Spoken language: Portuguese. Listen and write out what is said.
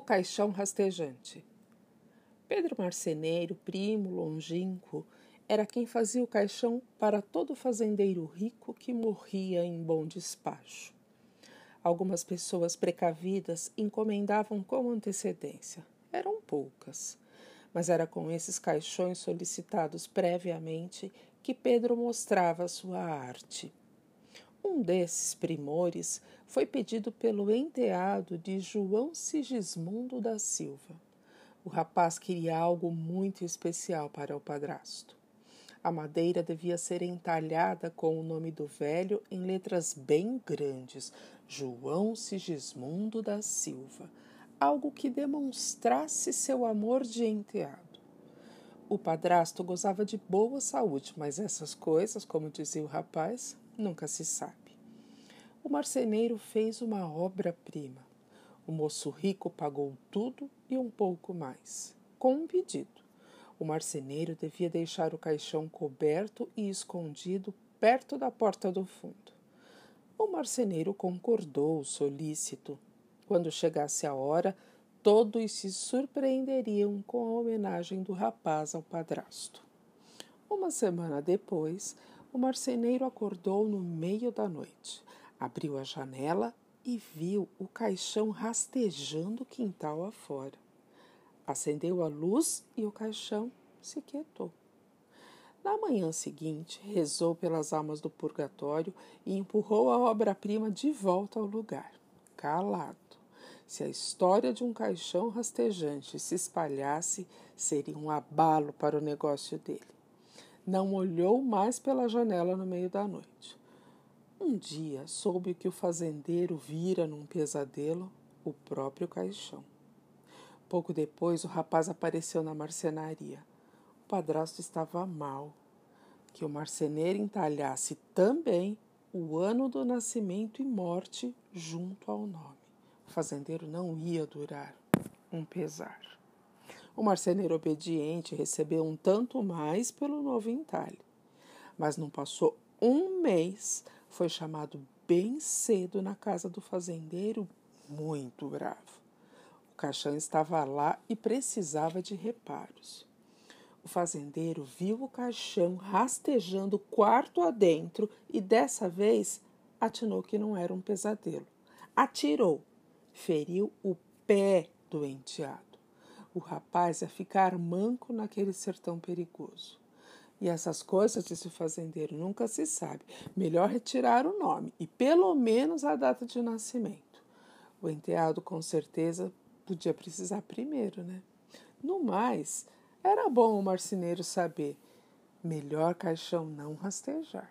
caixão rastejante. Pedro Marceneiro, primo longínquo, era quem fazia o caixão para todo fazendeiro rico que morria em bom despacho. Algumas pessoas precavidas encomendavam com antecedência. Eram poucas. Mas era com esses caixões solicitados previamente que Pedro mostrava sua arte. Um desses primores foi pedido pelo enteado de João Sigismundo da Silva. O rapaz queria algo muito especial para o padrasto. A madeira devia ser entalhada com o nome do velho em letras bem grandes, João Sigismundo da Silva, algo que demonstrasse seu amor de enteado. O padrasto gozava de boa saúde, mas essas coisas, como dizia o rapaz, nunca se sabe. O marceneiro fez uma obra-prima. O moço rico pagou tudo e um pouco mais, com um pedido. O marceneiro devia deixar o caixão coberto e escondido perto da porta do fundo. O marceneiro concordou, solícito. Quando chegasse a hora, todos se surpreenderiam com a homenagem do rapaz ao padrasto. Uma semana depois, o marceneiro acordou no meio da noite, abriu a janela e viu o caixão rastejando o quintal afora. Acendeu a luz e o caixão se quietou. Na manhã seguinte, rezou pelas almas do purgatório e empurrou a obra-prima de volta ao lugar, calado. Se a história de um caixão rastejante se espalhasse, seria um abalo para o negócio dele. Não olhou mais pela janela no meio da noite. Um dia soube que o fazendeiro vira num pesadelo o próprio caixão. Pouco depois, o rapaz apareceu na marcenaria. O padrasto estava mal. Que o marceneiro entalhasse também o ano do nascimento e morte junto ao nome. O fazendeiro não ia durar um pesar. O marceneiro obediente recebeu um tanto mais pelo novo entalhe. Mas não passou um mês, foi chamado bem cedo na casa do fazendeiro, muito bravo. O caixão estava lá e precisava de reparos. O fazendeiro viu o caixão rastejando quarto adentro e dessa vez atinou que não era um pesadelo. Atirou, feriu o pé do enteado. O rapaz ia ficar manco naquele sertão perigoso. E essas coisas, disse o fazendeiro, nunca se sabe. Melhor retirar o nome e pelo menos a data de nascimento. O enteado com certeza podia precisar primeiro, né? No mais, era bom o marceneiro saber: melhor caixão não rastejar.